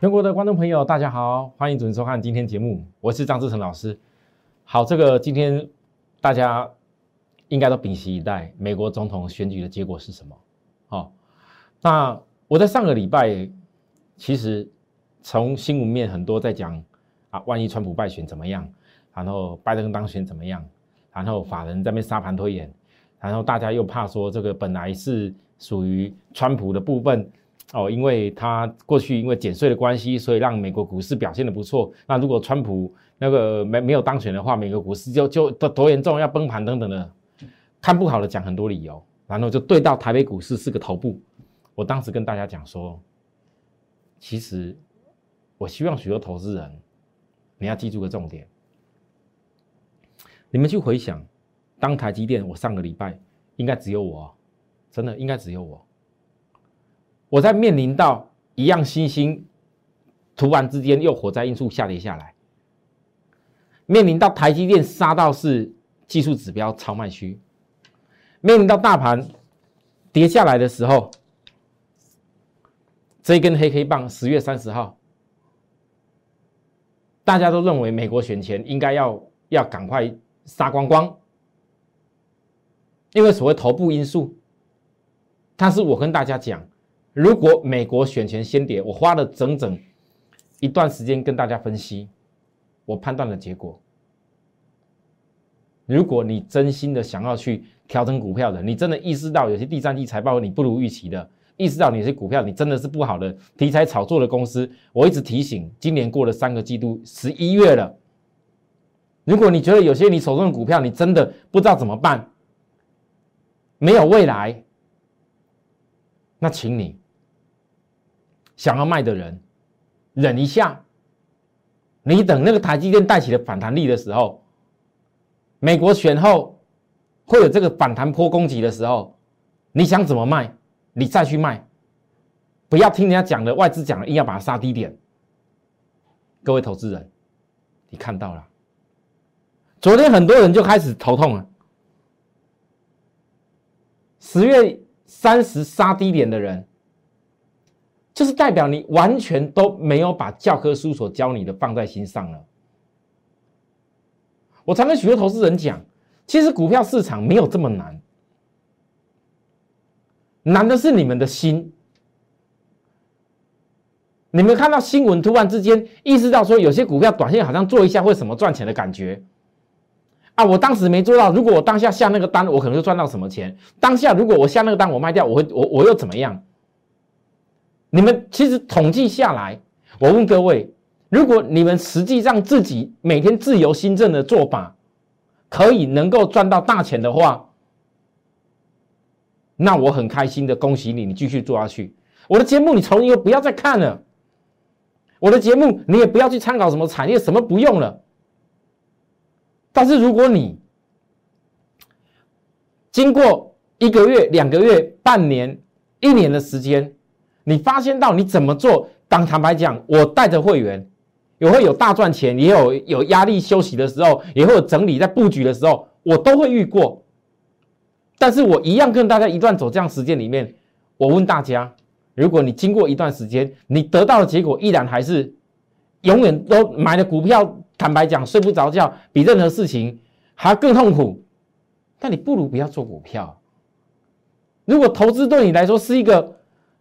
全国的观众朋友，大家好，欢迎准时收看今天节目，我是张志成老师。好，这个今天大家应该都屏息以待，美国总统选举的结果是什么？好，那我在上个礼拜，其实从新闻面很多在讲啊，万一川普败选怎么样？然后拜登当选怎么样？然后法人在那边沙盘推演，然后大家又怕说这个本来是属于川普的部分。哦，因为他过去因为减税的关系，所以让美国股市表现的不错。那如果川普那个没没有当选的话，美国股市就就多多严重，要崩盘等等的，看不好的讲很多理由，然后就对到台北股市是个头部。我当时跟大家讲说，其实我希望许多投资人，你要记住个重点，你们去回想，当台积电，我上个礼拜应该只有我，真的应该只有我。我在面临到一样新兴，突然之间又火灾因素下跌下来，面临到台积电杀到是技术指标超卖区，面临到大盘跌下来的时候，这一根黑黑棒十月三十号，大家都认为美国选前应该要要赶快杀光光，因为所谓头部因素，但是我跟大家讲。如果美国选前先跌，我花了整整一段时间跟大家分析，我判断的结果。如果你真心的想要去调整股票的，你真的意识到有些第三季财报你不如预期的，意识到有些股票你真的是不好的题材炒作的公司，我一直提醒，今年过了三个季度，十一月了。如果你觉得有些你手中的股票你真的不知道怎么办，没有未来，那请你。想要卖的人，忍一下。你等那个台积电带起了反弹力的时候，美国选后会有这个反弹坡攻击的时候，你想怎么卖，你再去卖，不要听人家讲的，外资讲的，硬要把它杀低点。各位投资人，你看到了，昨天很多人就开始头痛了。十月三十杀低点的人。就是代表你完全都没有把教科书所教你的放在心上了。我常跟许多投资人讲，其实股票市场没有这么难，难的是你们的心。你们看到新闻突然之间意识到说，有些股票短线好像做一下会什么赚钱的感觉啊！我当时没做到，如果我当下下那个单，我可能就赚到什么钱。当下如果我下那个单，我卖掉，我会我我又怎么样？你们其实统计下来，我问各位：如果你们实际上自己每天自由新政的做法，可以能够赚到大钱的话，那我很开心的恭喜你，你继续做下去。我的节目你从以后不要再看了，我的节目你也不要去参考什么产业，什么不用了。但是如果你经过一个月、两个月、半年、一年的时间，你发现到你怎么做？当坦白讲，我带着会员，也会有大赚钱，也有有压力休息的时候，也会有整理在布局的时候，我都会遇过。但是我一样跟大家一段走这样时间里面，我问大家：如果你经过一段时间，你得到的结果依然还是永远都买的股票，坦白讲睡不着觉，比任何事情还更痛苦，那你不如不要做股票。如果投资对你来说是一个，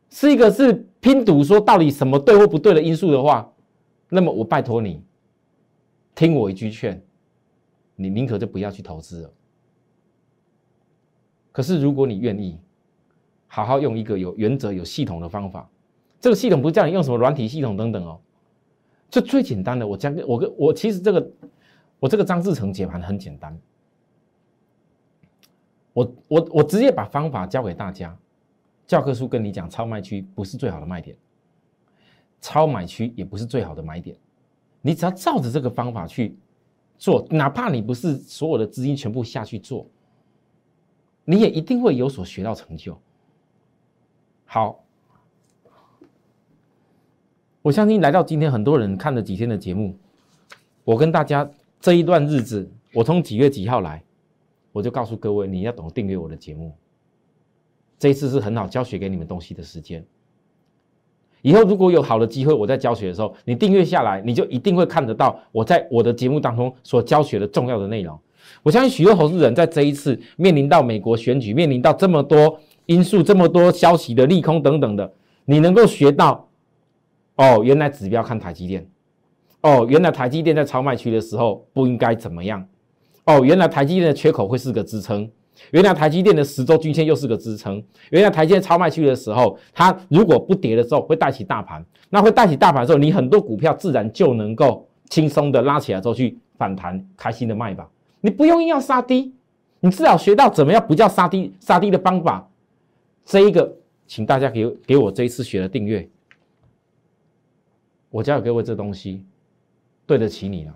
是一个是拼赌说到底什么对或不对的因素的话，那么我拜托你，听我一句劝，你宁可就不要去投资了。可是如果你愿意，好好用一个有原则、有系统的方法，这个系统不是叫你用什么软体系统等等哦，就最简单的，我讲我跟我其实这个我这个张志成解盘很简单，我我我直接把方法教给大家。教科书跟你讲，超卖区不是最好的卖点，超买区也不是最好的买点。你只要照着这个方法去做，哪怕你不是所有的资金全部下去做，你也一定会有所学到成就。好，我相信来到今天，很多人看了几天的节目，我跟大家这一段日子，我从几月几号来，我就告诉各位，你要懂订阅我的节目。这一次是很好教学给你们东西的时间。以后如果有好的机会，我在教学的时候，你订阅下来，你就一定会看得到我在我的节目当中所教学的重要的内容。我相信许多投资人在这一次面临到美国选举，面临到这么多因素、这么多消息的利空等等的，你能够学到哦，原来指标看台积电，哦，原来台积电在超卖区的时候不应该怎么样，哦，原来台积电的缺口会是个支撑。原来台积电的十周均线又是个支撑。原来台积电超卖区的时候，它如果不跌的时候，会带起大盘。那会带起大盘的时候，你很多股票自然就能够轻松的拉起来之后去反弹，开心的卖吧。你不用硬要杀低，你至少学到怎么样不叫杀低杀低的方法。这一个，请大家给给我这一次学的订阅，我教给各位这东西，对得起你了。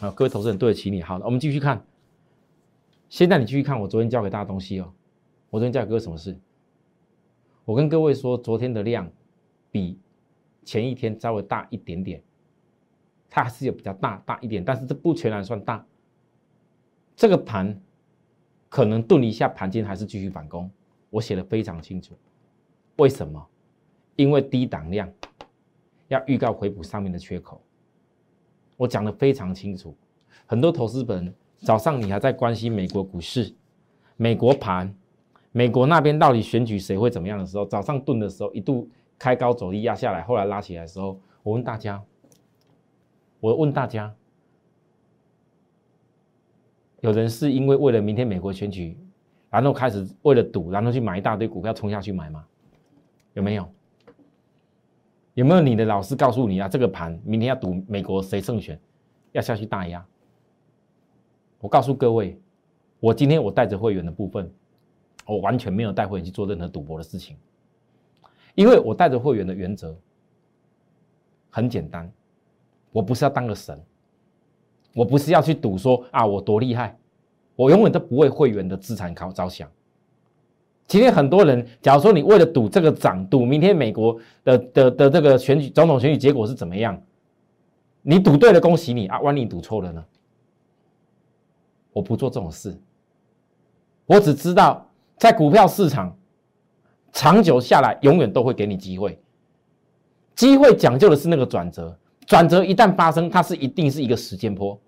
好，各位投资人对得起你。好了，我们继续看。现在你继续看我昨天教给大家东西哦。我昨天教给各位什么事？我跟各位说，昨天的量比前一天稍微大一点点，它还是有比较大大一点，但是这不全然算大。这个盘可能顿一下，盘间还是继续反攻。我写的非常清楚，为什么？因为低档量要预告回补上面的缺口，我讲的非常清楚。很多投资本。早上你还在关心美国股市、美国盘、美国那边到底选举谁会怎么样的时候，早上顿的时候一度开高走低压下来，后来拉起来的时候，我问大家，我问大家，有人是因为为了明天美国选举，然后开始为了赌，然后去买一大堆股票冲下去买吗？有没有？有没有你的老师告诉你啊？这个盘明天要赌美国谁胜选，要下去大压？我告诉各位，我今天我带着会员的部分，我完全没有带会员去做任何赌博的事情，因为我带着会员的原则很简单，我不是要当个神，我不是要去赌说啊我多厉害，我永远都不为会员的资产考着想。今天很多人，假如说你为了赌这个涨，赌明天美国的的的这个选举总统选举结果是怎么样，你赌对了恭喜你啊，万一赌错了呢？我不做这种事，我只知道在股票市场长久下来，永远都会给你机会。机会讲究的是那个转折，转折一旦发生，它是一定是一个时间波，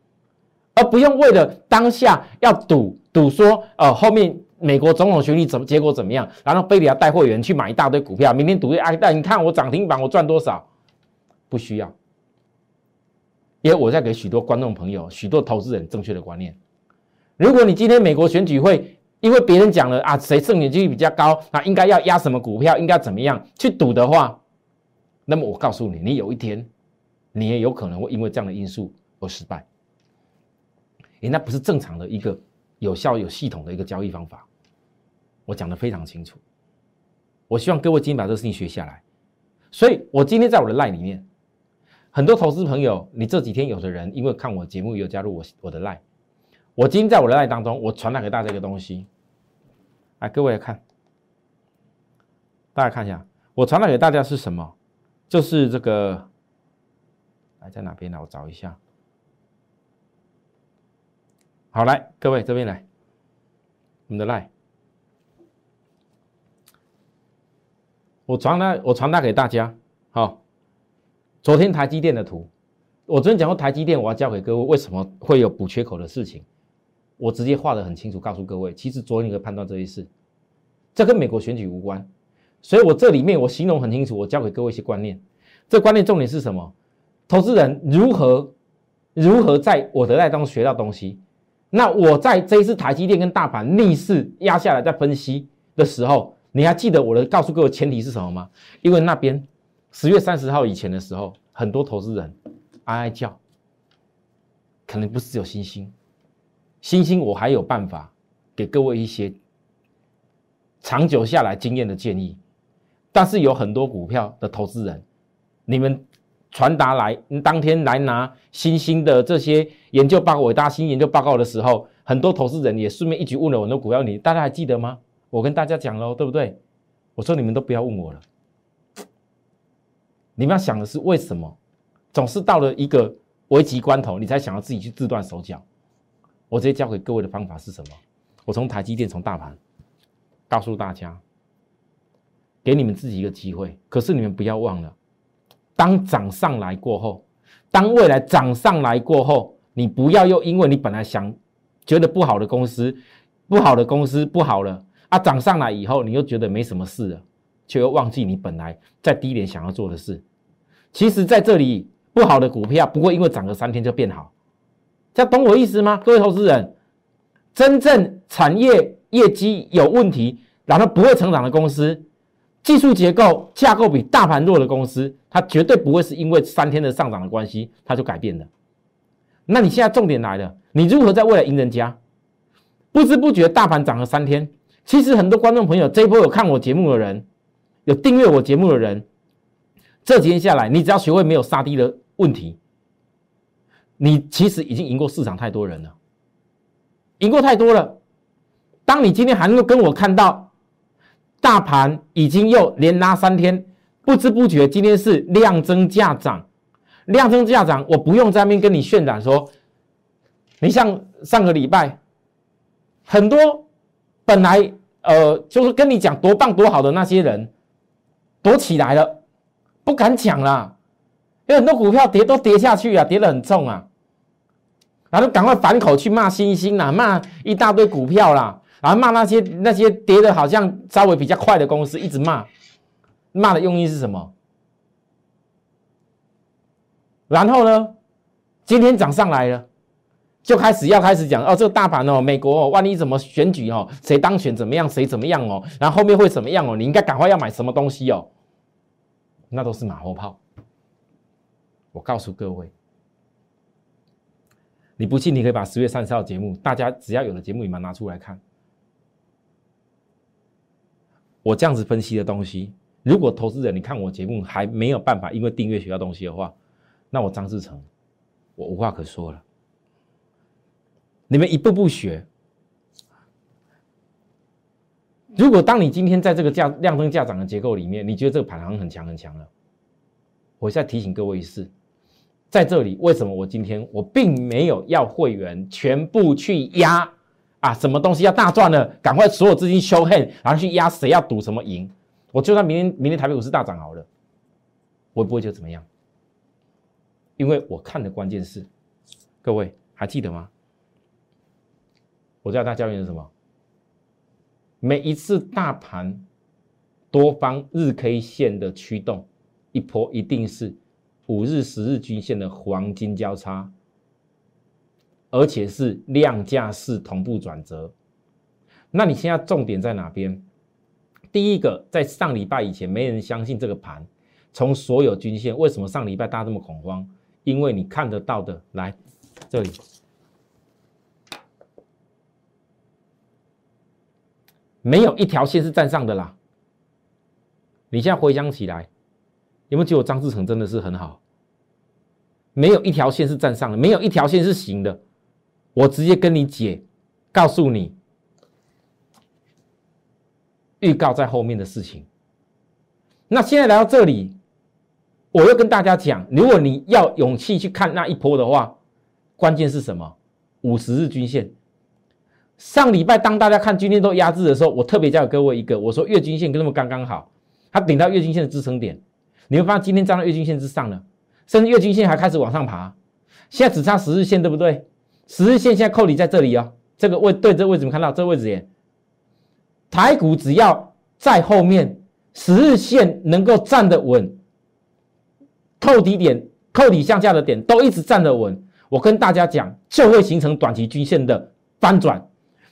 而不用为了当下要赌赌说，呃，后面美国总统选举怎么结果怎么样，然后非得要带会员去买一大堆股票，明天赌一哎，但你看我涨停板我赚多少？不需要，因为我在给许多观众朋友、许多投资人正确的观念。如果你今天美国选举会因为别人讲了啊，谁胜选几率比较高，那应该要压什么股票，应该怎么样去赌的话，那么我告诉你，你有一天你也有可能会因为这样的因素而失败。诶，那不是正常的一个有效有系统的一个交易方法。我讲的非常清楚，我希望各位今天把这个事情学下来。所以我今天在我的赖里面，很多投资朋友，你这几天有的人因为看我节目有加入我我的赖。我今天在我的爱当中，我传达给大家一个东西，来，各位看，大家看一下，我传达给大家是什么？就是这个，来在哪边呢？我找一下。好，来，各位这边来，我们的赖，我传达，我传达给大家。好，昨天台积电的图，我昨天讲过台积电，我要教给各位为什么会有补缺口的事情。我直接画的很清楚，告诉各位，其实昨天你可以判断这一事，这跟美国选举无关，所以我这里面我形容很清楚，我教给各位一些观念。这观念重点是什么？投资人如何如何在我的赖当中学到东西？那我在这一次台积电跟大盘逆势压下来，在分析的时候，你还记得我的告诉各位前提是什么吗？因为那边十月三十号以前的时候，很多投资人哀哀叫，可能不是只有星星。星星，我还有办法给各位一些长久下来经验的建议，但是有很多股票的投资人，你们传达来你当天来拿星星的这些研究报告、伟大新研究报告的时候，很多投资人也顺便一举问了很多股票，你大家还记得吗？我跟大家讲喽，对不对？我说你们都不要问我了，你们要想的是为什么总是到了一个危急关头，你才想要自己去自断手脚？我直接教给各位的方法是什么？我从台积电、从大盘告诉大家，给你们自己一个机会。可是你们不要忘了，当涨上来过后，当未来涨上来过后，你不要又因为你本来想觉得不好的公司，不好的公司不好了啊，涨上来以后你又觉得没什么事了，却又忘记你本来在低点想要做的事。其实，在这里不好的股票不会因为涨个三天就变好，这样懂我意思吗？各位投资人，真正产业业绩有问题。然后不会成长的公司，技术结构架构比大盘弱的公司，它绝对不会是因为三天的上涨的关系，它就改变了。那你现在重点来了，你如何在未来赢人家？不知不觉大盘涨了三天，其实很多观众朋友这一波有看我节目的人，有订阅我节目的人，这几天下来，你只要学会没有杀低的问题，你其实已经赢过市场太多人了，赢过太多了。当你今天还能够跟我看到。大盘已经又连拉三天，不知不觉今天是量增价涨，量增价涨，我不用在面跟你渲染说，你像上个礼拜，很多本来呃就是跟你讲多棒多好的那些人，躲起来了，不敢讲了，有很多股票跌都跌下去啊，跌得很重啊，然后就赶快反口去骂星星啦，骂一大堆股票啦。然后骂那些那些跌的好像稍微比较快的公司，一直骂，骂的用意是什么？然后呢，今天涨上来了，就开始要开始讲哦，这个大盘哦，美国哦，万一怎么选举哦，谁当选怎么样，谁怎么样哦，然后后面会怎么样哦？你应该赶快要买什么东西哦？那都是马后炮。我告诉各位，你不信，你可以把十月三十号节目，大家只要有的节目，你们拿出来看。我这样子分析的东西，如果投资人你看我节目还没有办法，因为订阅学到东西的话，那我张志成，我无话可说了。你们一步步学。如果当你今天在这个价量增价涨的结构里面，你觉得这个盘行很强很强了，我现在提醒各位一次，在这里为什么我今天我并没有要会员全部去压？啊，什么东西要大赚了？赶快所有资金修 hand，然后去压谁要赌什么赢？我就算明天明天台北股市大涨好了，我也不会觉得怎么样，因为我看的关键是，各位还记得吗？我教大家教你是什么？每一次大盘多方日 K 线的驱动一波，一定是五日、十日均线的黄金交叉。而且是量价式同步转折，那你现在重点在哪边？第一个，在上礼拜以前，没人相信这个盘，从所有均线，为什么上礼拜大家这么恐慌？因为你看得到的，来这里，没有一条线是站上的啦。你现在回想起来，有没有觉得张志成真的是很好？没有一条线是站上的，没有一条线是行的。我直接跟你解，告诉你，预告在后面的事情。那现在来到这里，我要跟大家讲，如果你要勇气去看那一波的话，关键是什么？五十日均线。上礼拜当大家看均线都压制的时候，我特别教各位一个，我说月均线跟他们刚刚好，它顶到月均线的支撑点，你会发现今天站到月均线之上了，甚至月均线还开始往上爬，现在只差十日线，对不对？十日线现在扣底在这里哦，这个位对这位置没看到，这个位置也，台股只要在后面十日线能够站得稳，扣底点、扣底向下的点都一直站得稳，我跟大家讲，就会形成短期均线的翻转。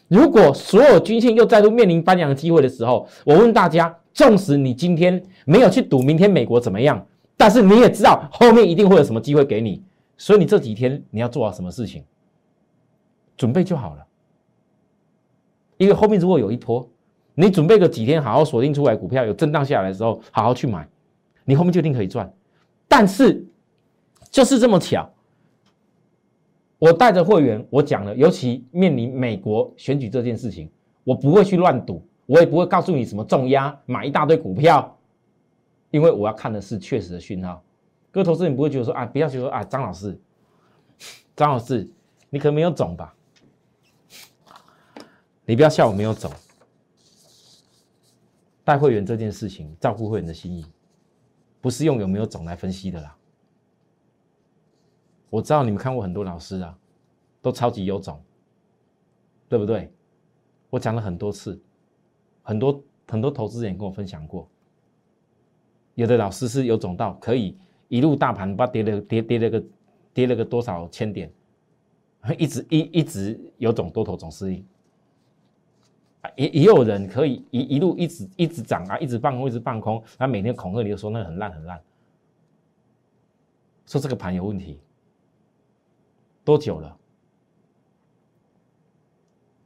如果所有均线又再度面临翻阳的机会的时候，我问大家，纵使你今天没有去赌明天美国怎么样，但是你也知道后面一定会有什么机会给你，所以你这几天你要做好什么事情？准备就好了，因为后面如果有一波，你准备个几天，好好锁定出来股票有震荡下来的时候，好好去买，你后面就一定可以赚。但是就是这么巧，我带着会员，我讲了，尤其面临美国选举这件事情，我不会去乱赌，我也不会告诉你什么重压买一大堆股票，因为我要看的是确实的讯号。各位投资人不会觉得说啊，不要觉得啊，张老师，张老师，你可能没有种吧？你不要笑我没有种，带会员这件事情，照顾会员的心意，不是用有没有种来分析的啦。我知道你们看过很多老师啊，都超级有种，对不对？我讲了很多次，很多很多投资人跟我分享过，有的老师是有种到可以一路大盘不跌了跌跌了个跌了个多少千点，一直一一直有种多头总适应，也也有人可以一一路一直一直涨啊，一直放空一直放空，他每天恐吓你就说那很烂很烂，说这个盘有问题。多久了？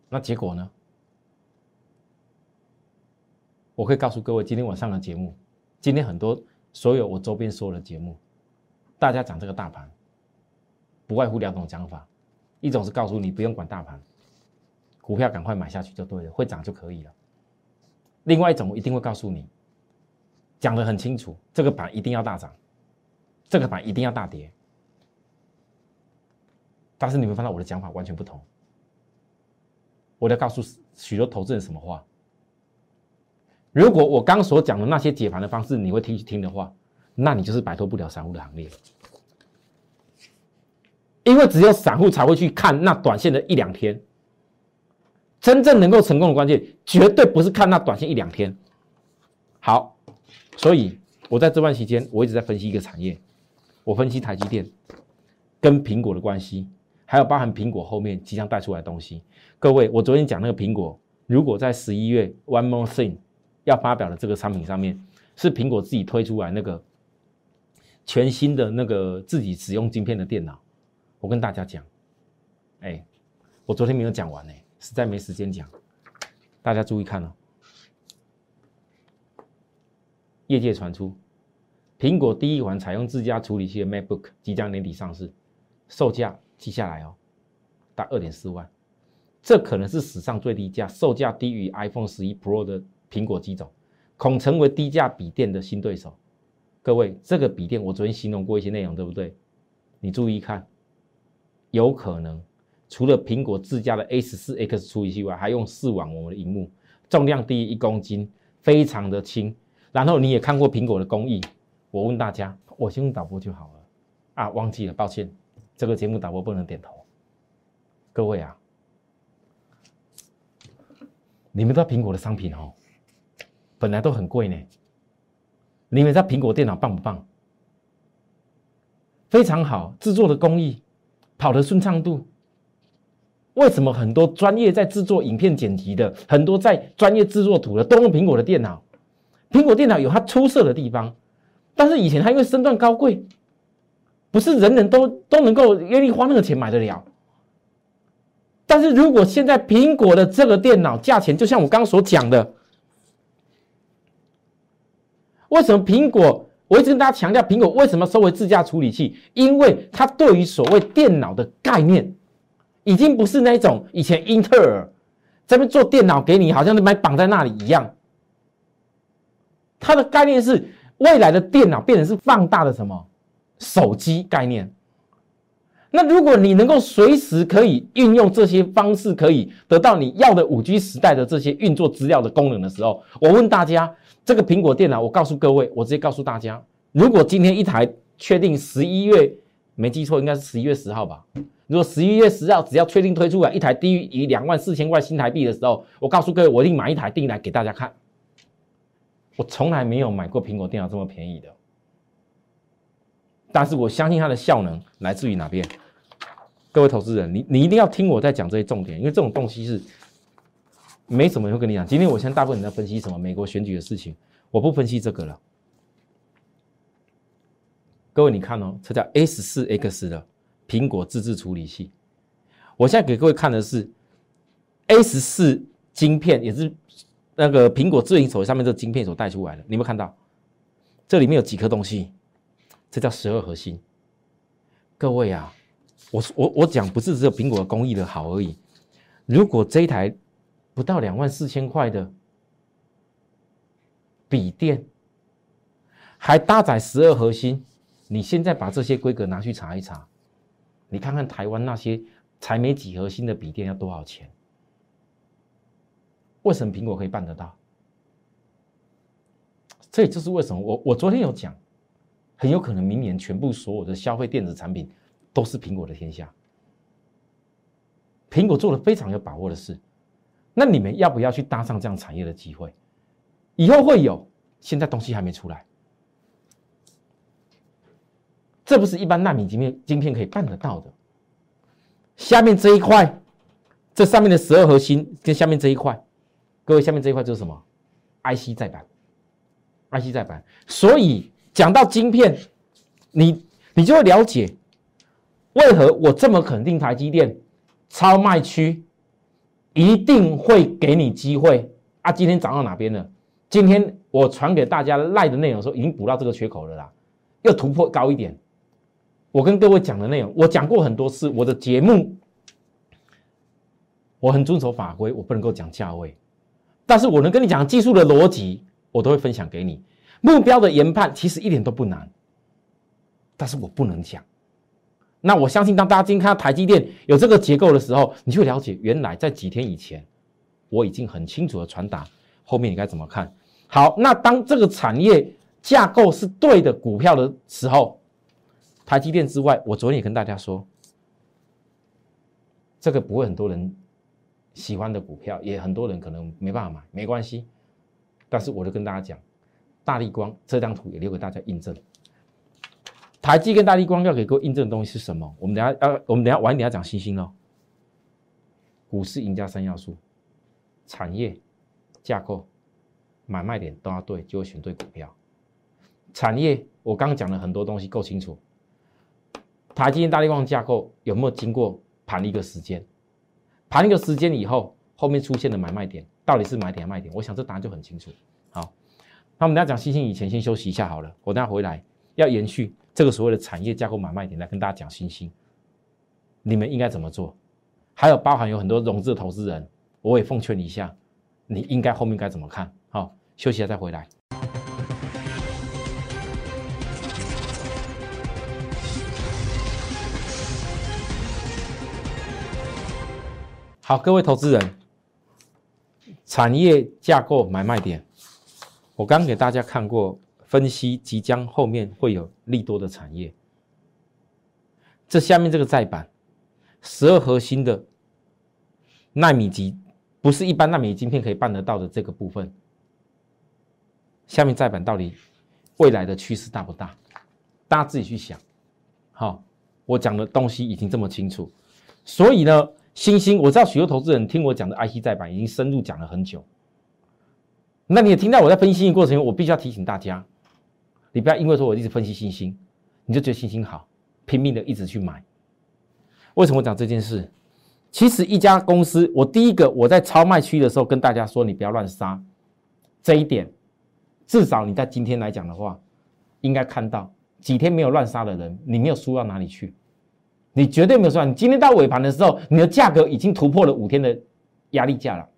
那结果呢？我可以告诉各位，今天晚上的节目，今天很多所有我周边所有的节目，大家讲这个大盘，不外乎两种讲法：一种是告诉你不用管大盘，股票赶快买下去就对了，会涨就可以了；另外一种我一定会告诉你，讲的很清楚，这个盘一定要大涨，这个盘一定要大跌。但是你会发现我的讲法完全不同。我在告诉许多投资人什么话？如果我刚所讲的那些解盘的方式你会听去听的话，那你就是摆脱不了散户的行列。因为只有散户才会去看那短线的一两天。真正能够成功的关键，绝对不是看那短线一两天。好，所以我在这段期间，我一直在分析一个产业，我分析台积电跟苹果的关系。还有包含苹果后面即将带出来的东西，各位，我昨天讲那个苹果，如果在十一月 One More Thing 要发表的这个商品上面，是苹果自己推出来那个全新的那个自己使用晶片的电脑，我跟大家讲，哎，我昨天没有讲完呢，实在没时间讲，大家注意看哦，业界传出，苹果第一款采用自家处理器的 MacBook 即将年底上市，售价。记下来哦，达二点四万，这可能是史上最低价，售价低于 iPhone 十一 Pro 的苹果机种，恐成为低价笔电的新对手。各位，这个笔电我昨天形容过一些内容，对不对？你注意看，有可能除了苹果自家的 A 十四 X 处理器外，还用四网膜的荧幕，重量低于一公斤，非常的轻。然后你也看过苹果的工艺，我问大家，我先用导播就好了啊，忘记了，抱歉。这个节目导播不能点头，各位啊，你们知道苹果的商品哦，本来都很贵呢。你们知道苹果电脑棒不棒？非常好，制作的工艺，跑的顺畅度。为什么很多专业在制作影片剪辑的，很多在专业制作图的，都用苹果的电脑？苹果电脑有它出色的地方，但是以前它因为身段高贵。不是人人都都能够愿意花那个钱买得了，但是如果现在苹果的这个电脑价钱，就像我刚刚所讲的，为什么苹果？我一直跟大家强调，苹果为什么收回自家处理器？因为它对于所谓电脑的概念，已经不是那种以前英特尔这边做电脑给你，好像那买绑在那里一样。它的概念是未来的电脑变成是放大的什么？手机概念，那如果你能够随时可以运用这些方式，可以得到你要的五 G 时代的这些运作资料的功能的时候，我问大家，这个苹果电脑，我告诉各位，我直接告诉大家，如果今天一台确定十一月没记错，应该是十一月十号吧？如果十一月十号只要确定推出来一台低于两万四千块新台币的时候，我告诉各位，我一定买一台订来给大家看。我从来没有买过苹果电脑这么便宜的。但是我相信它的效能来自于哪边？各位投资人，你你一定要听我在讲这些重点，因为这种东西是没什么人会跟你讲。今天我现在大部分人在分析什么？美国选举的事情，我不分析这个了。各位你看哦，这叫 S 四 X 的苹果自制处理器。我现在给各位看的是 S 四晶片，也是那个苹果智能手机上面这个晶片所带出来的。你有没有看到？这里面有几颗东西？这叫十二核心。各位啊，我我我讲不是只有苹果的工艺的好而已。如果这一台不到两万四千块的笔电，还搭载十二核心，你现在把这些规格拿去查一查，你看看台湾那些才没几核心的笔电要多少钱？为什么苹果可以办得到？这也就是为什么我我昨天有讲，很有可能明年全部所有的消费电子产品都是苹果的天下。苹果做了非常有把握的事，那你们要不要去搭上这样产业的机会？以后会有，现在东西还没出来，这不是一般纳米晶片晶片可以办得到的。下面这一块，这上面的十二核心跟下面这一块，各位下面这一块就是什么？IC 再版，IC 再版。所以讲到晶片，你你就会了解为何我这么肯定台积电。超卖区一定会给你机会啊！今天涨到哪边了？今天我传给大家赖的内容说已经补到这个缺口了啦，要突破高一点。我跟各位讲的内容，我讲过很多次。我的节目我很遵守法规，我不能够讲价位，但是我能跟你讲技术的逻辑，我都会分享给你。目标的研判其实一点都不难，但是我不能讲。那我相信，当大家今天看到台积电有这个结构的时候，你就了解原来在几天以前，我已经很清楚的传达后面你该怎么看好。那当这个产业架构是对的股票的时候，台积电之外，我昨天也跟大家说，这个不会很多人喜欢的股票，也很多人可能没办法买，没关系。但是我就跟大家讲，大力光这张图也留给大家印证。台积跟大力光要给各位印证的东西是什么？我们等下要，我们等下晚一点要讲星星哦。股市赢家三要素：产业、架构、买卖点都要对，就会选对股票。产业我刚刚讲了很多东西，够清楚。台积电、大力光架构有没有经过盘一个时间？盘一个时间以后，后面出现的买卖点到底是买点还是卖点？我想这答案就很清楚。好，那我们等下讲星星以前，先休息一下好了。我等下回来要延续。这个所谓的产业架构买卖点来跟大家讲星星，你们应该怎么做？还有包含有很多融资的投资人，我也奉劝你一下，你应该后面该怎么看？好，休息一下再回来。好，各位投资人，产业架构买卖点，我刚给大家看过。分析即将后面会有利多的产业，这下面这个再版十二核心的纳米级，不是一般纳米晶片可以办得到的这个部分。下面再版到底未来的趋势大不大？大家自己去想。好，我讲的东西已经这么清楚，所以呢，星星我知道许多投资人听我讲的 IC 再版已经深入讲了很久，那你也听到我在分析的过程，我必须要提醒大家。你不要因为说我一直分析星星，你就觉得星星好，拼命的一直去买。为什么我讲这件事？其实一家公司，我第一个我在超卖区的时候跟大家说，你不要乱杀。这一点，至少你在今天来讲的话，应该看到几天没有乱杀的人，你没有输到哪里去，你绝对没有输。你今天到尾盘的时候，你的价格已经突破了五天的压力价了。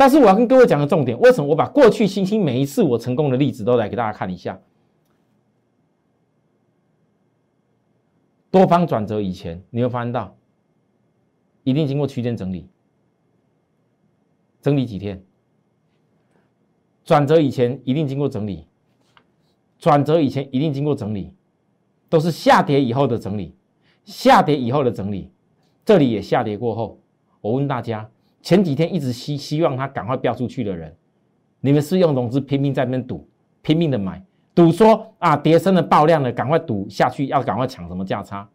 但是我要跟各位讲个重点，为什么我把过去星星每一次我成功的例子都来给大家看一下？多方转折以前，你会发现到一定经过区间整理，整理几天？转折以前一定经过整理，转折以前一定经过整理，都是下跌以后的整理，下跌以后的整理，这里也下跌过后，我问大家。前几天一直希希望它赶快飙出去的人，你们是用融资拼命在那边赌，拼命的买，赌说啊跌升了爆量了，赶快赌下去，要赶快抢什么价差？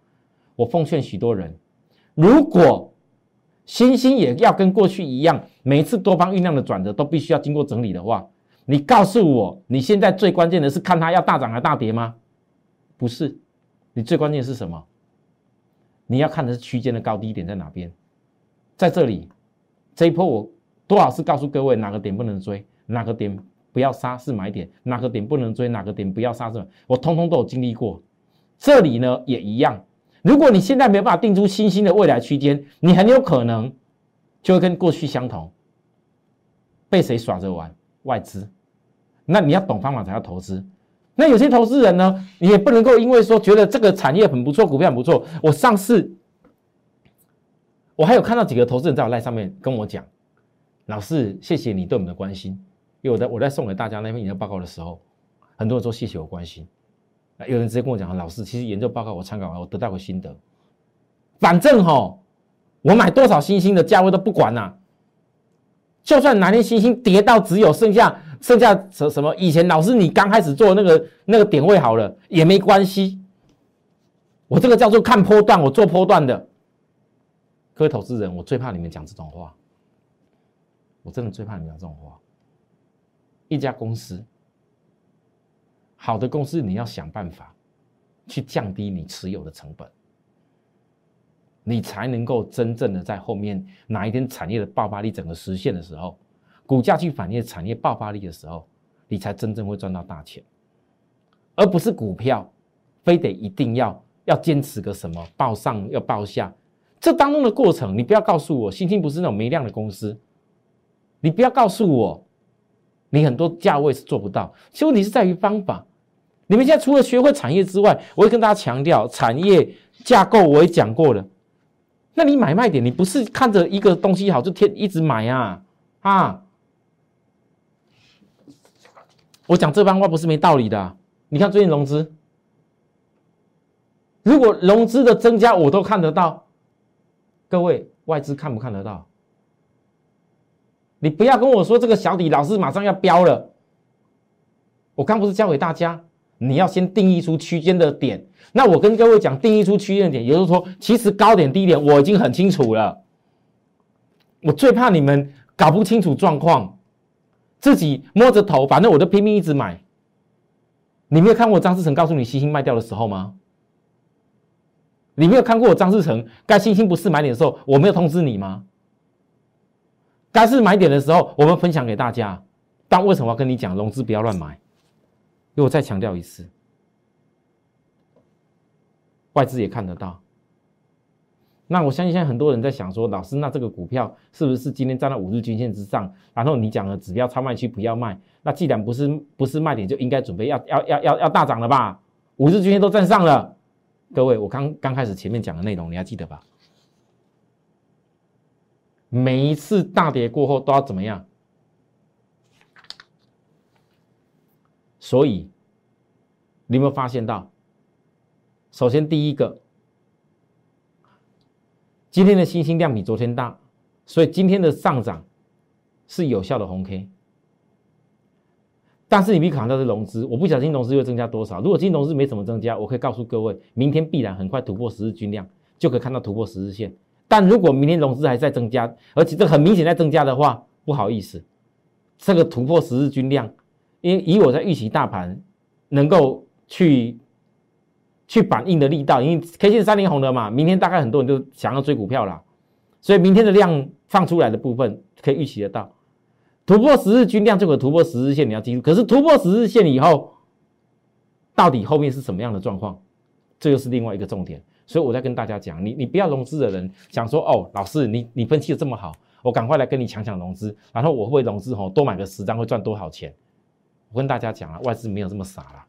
我奉劝许多人，如果星星也要跟过去一样，每次多方酝酿的转折都必须要经过整理的话，你告诉我，你现在最关键的是看它要大涨还是大跌吗？不是，你最关键是什么？你要看的是区间的高低点在哪边，在这里。这一波我多少次告诉各位，哪个点不能追，哪个点不要杀是买点，哪个点不能追，哪个点不要杀是，我通通都有经历过。这里呢也一样，如果你现在没有办法定出新兴的未来区间，你很有可能就会跟过去相同，被谁耍着玩？外资。那你要懂方法才要投资。那有些投资人呢，你也不能够因为说觉得这个产业很不错，股票很不错，我上市。我还有看到几个投资人在我赖上面跟我讲，老师，谢谢你对我们的关心，因为我在我在送给大家那份研究报告的时候，很多人说谢谢我关心，有人直接跟我讲，老师，其实研究报告我参考完，我得到个心得，反正哈，我买多少星星的价位都不管呐，就算哪天星星跌到只有剩下剩下什什么，以前老师你刚开始做那个那个点位好了也没关系，我这个叫做看波段，我做波段的。各位投资人，我最怕你们讲这种话，我真的最怕你们讲这种话。一家公司，好的公司，你要想办法去降低你持有的成本，你才能够真正的在后面哪一天产业的爆发力整个实现的时候，股价去反映产业爆发力的时候，你才真正会赚到大钱，而不是股票非得一定要要坚持个什么报上要报下。这当中的过程，你不要告诉我，星星不是那种没量的公司。你不要告诉我，你很多价位是做不到。其实问题是在于方法。你们现在除了学会产业之外，我会跟大家强调，产业架构我也讲过了。那你买卖点，你不是看着一个东西好就天一直买啊啊！我讲这番话不是没道理的。你看最近融资，如果融资的增加我都看得到。各位外资看不看得到？你不要跟我说这个小底老师马上要飙了。我刚不是教给大家，你要先定义出区间的点。那我跟各位讲，定义出区间的点，也就是说，其实高点低点我已经很清楚了。我最怕你们搞不清楚状况，自己摸着头，反正我都拼命一直买。你没有看过张志成告诉你星星卖掉的时候吗？你没有看过我张志成该星星不是买点的时候，我没有通知你吗？该是买点的时候，我们分享给大家。但为什么要跟你讲融资不要乱买？因为我再强调一次，外资也看得到。那我相信现在很多人在想说，老师，那这个股票是不是今天站在五日均线之上？然后你讲的指标超卖区不要卖，那既然不是不是卖点，就应该准备要要要要要大涨了吧？五日均线都站上了。各位，我刚刚开始前面讲的内容，你还记得吧？每一次大跌过后都要怎么样？所以你有没有发现到？首先第一个，今天的星星量比昨天大，所以今天的上涨是有效的红 K。但是你必考虑到是融资，我不小心融资会增加多少？如果今天融资没怎么增加，我可以告诉各位，明天必然很快突破十日均量，就可以看到突破十日线。但如果明天融资还在增加，而且这很明显在增加的话，不好意思，这个突破十日均量，因以我在预期大盘能够去去反应的力道，因为 K 线三连红了嘛，明天大概很多人就想要追股票了，所以明天的量放出来的部分可以预期得到。突破十日均量就可突破十日线，你要记住。可是突破十日线以后，到底后面是什么样的状况？这又是另外一个重点。所以我在跟大家讲，你你不要融资的人想说哦，老师你你分析的这么好，我赶快来跟你抢抢融资，然后我会融资哦，多买个十张会赚多少钱？我跟大家讲了，外资没有这么傻啦，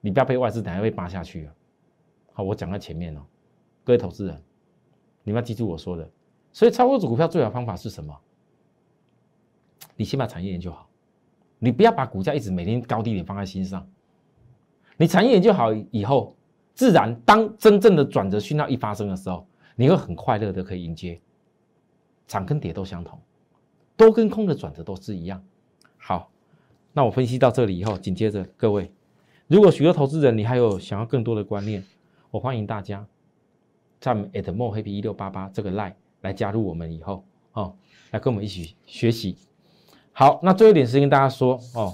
你不要被外资等下被扒下去了。好，我讲在前面哦，各位投资人，你们要记住我说的。所以操作股票最好方法是什么？你先把产业研究好，你不要把股价一直每天高低点放在心上。你产业研究好以后，自然当真正的转折讯号一发生的时候，你会很快乐的可以迎接。涨跟跌都相同，多跟空的转折都是一样。好，那我分析到这里以后，紧接着各位，如果许多投资人你还有想要更多的观念，我欢迎大家在 at more happy 一六八八这个 line 来加入我们以后，哦，来跟我们一起学习。好，那最后一点时间跟大家说哦，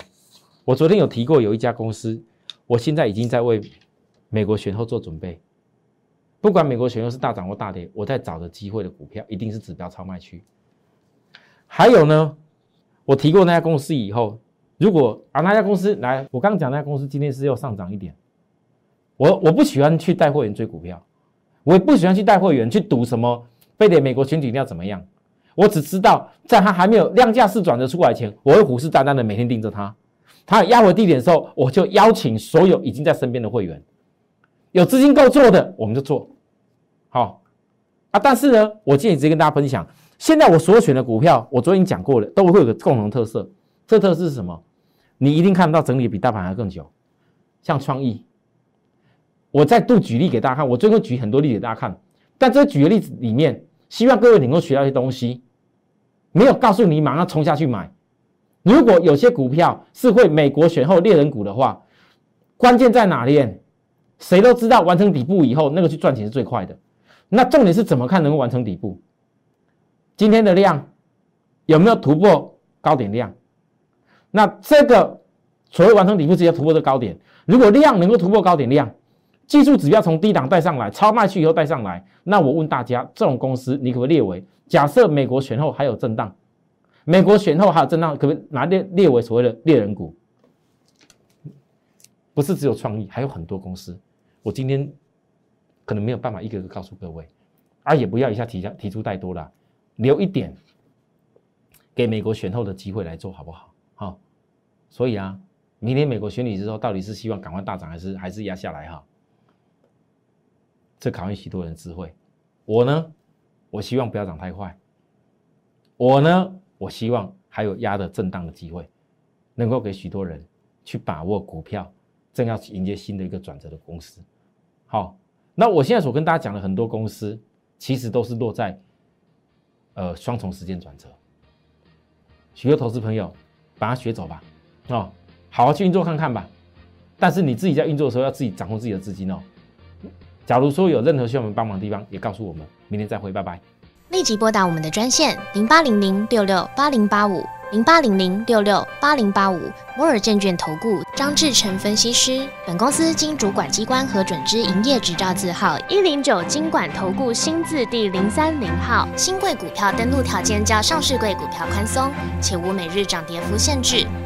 我昨天有提过有一家公司，我现在已经在为美国选后做准备。不管美国选后是大涨或大跌，我在找的机会的股票一定是指标超卖区。还有呢，我提过那家公司以后，如果啊那家公司来，我刚刚讲那家公司今天是要上涨一点，我我不喜欢去带会员追股票，我也不喜欢去带会员去赌什么非得美国选举一定要怎么样。我只知道，在它还没有量价势转折出来前，我会虎视眈眈的每天盯着它。它压回低点的时候，我就邀请所有已经在身边的会员，有资金够做的，我们就做。好啊，但是呢，我建议直接跟大家分享，现在我所选的股票，我昨天讲过了，都会有个共同特色，这特色是什么？你一定看得到整理比大盘还更久，像创意。我再度举例给大家看，我最后举很多例子给大家看，但这举的例子里面，希望各位能够学到一些东西，没有告诉你马上冲下去买。如果有些股票是会美国选后猎人股的话，关键在哪里？谁都知道完成底部以后，那个去赚钱是最快的。那重点是怎么看能够完成底部？今天的量有没有突破高点量？那这个所谓完成底部，直接突破这高点。如果量能够突破高点量，技术指标从低档带上来，超卖去以后带上来，那我问大家，这种公司你可不可以列为？假设美国选后还有震荡？美国选后还有震荡，可不可以拿列列为所谓的猎人股？不是只有创意，还有很多公司。我今天可能没有办法一个个告诉各位，啊也不要一下提下提出太多了，留一点给美国选后的机会来做好不好？好，所以啊，明天美国选举之后，到底是希望赶快大涨，还是还是压下来？哈，这考验许多人智慧。我呢，我希望不要涨太快。我呢？我希望还有压的震荡的机会，能够给许多人去把握股票正要迎接新的一个转折的公司。好，那我现在所跟大家讲的很多公司，其实都是落在呃双重时间转折。许多投资朋友把它学走吧，哦，好好去运作看看吧。但是你自己在运作的时候，要自己掌控自己的资金哦。假如说有任何需要我们帮忙的地方，也告诉我们。明天再会，拜拜。立即拨打我们的专线零八零零六六八零八五零八零零六六八零八五摩尔证券投顾张志成分析师。本公司经主管机关核准之营业执照字号一零九金管投顾新字第零三零号。新贵股票登录条件较上市贵股票宽松，且无每日涨跌幅限制。